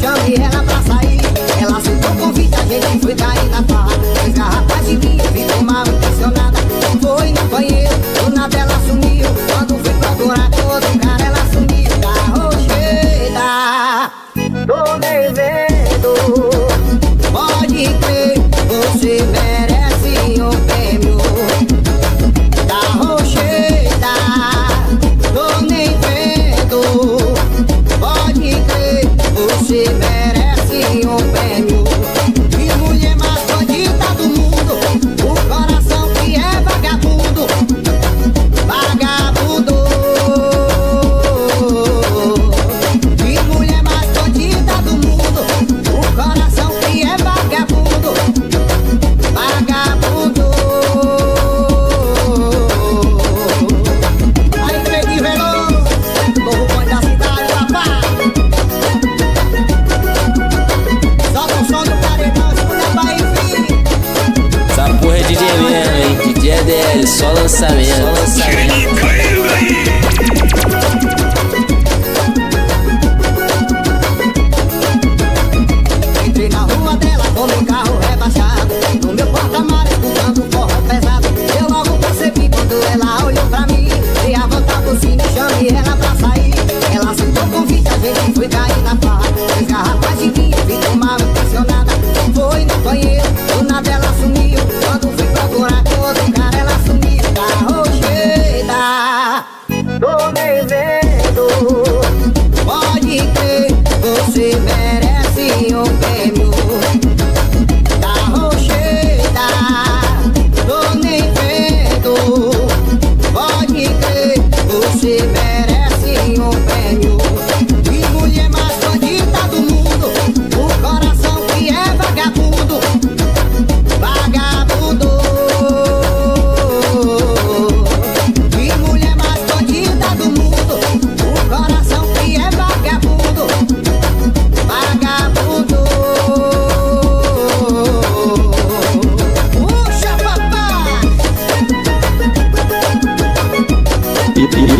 Chame ela pra sair, ela aceitou o convite, a gente foi cair na tua sabía. río de mi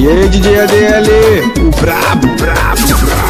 E aí, DJ ADL, o brabo, brabo, brabo.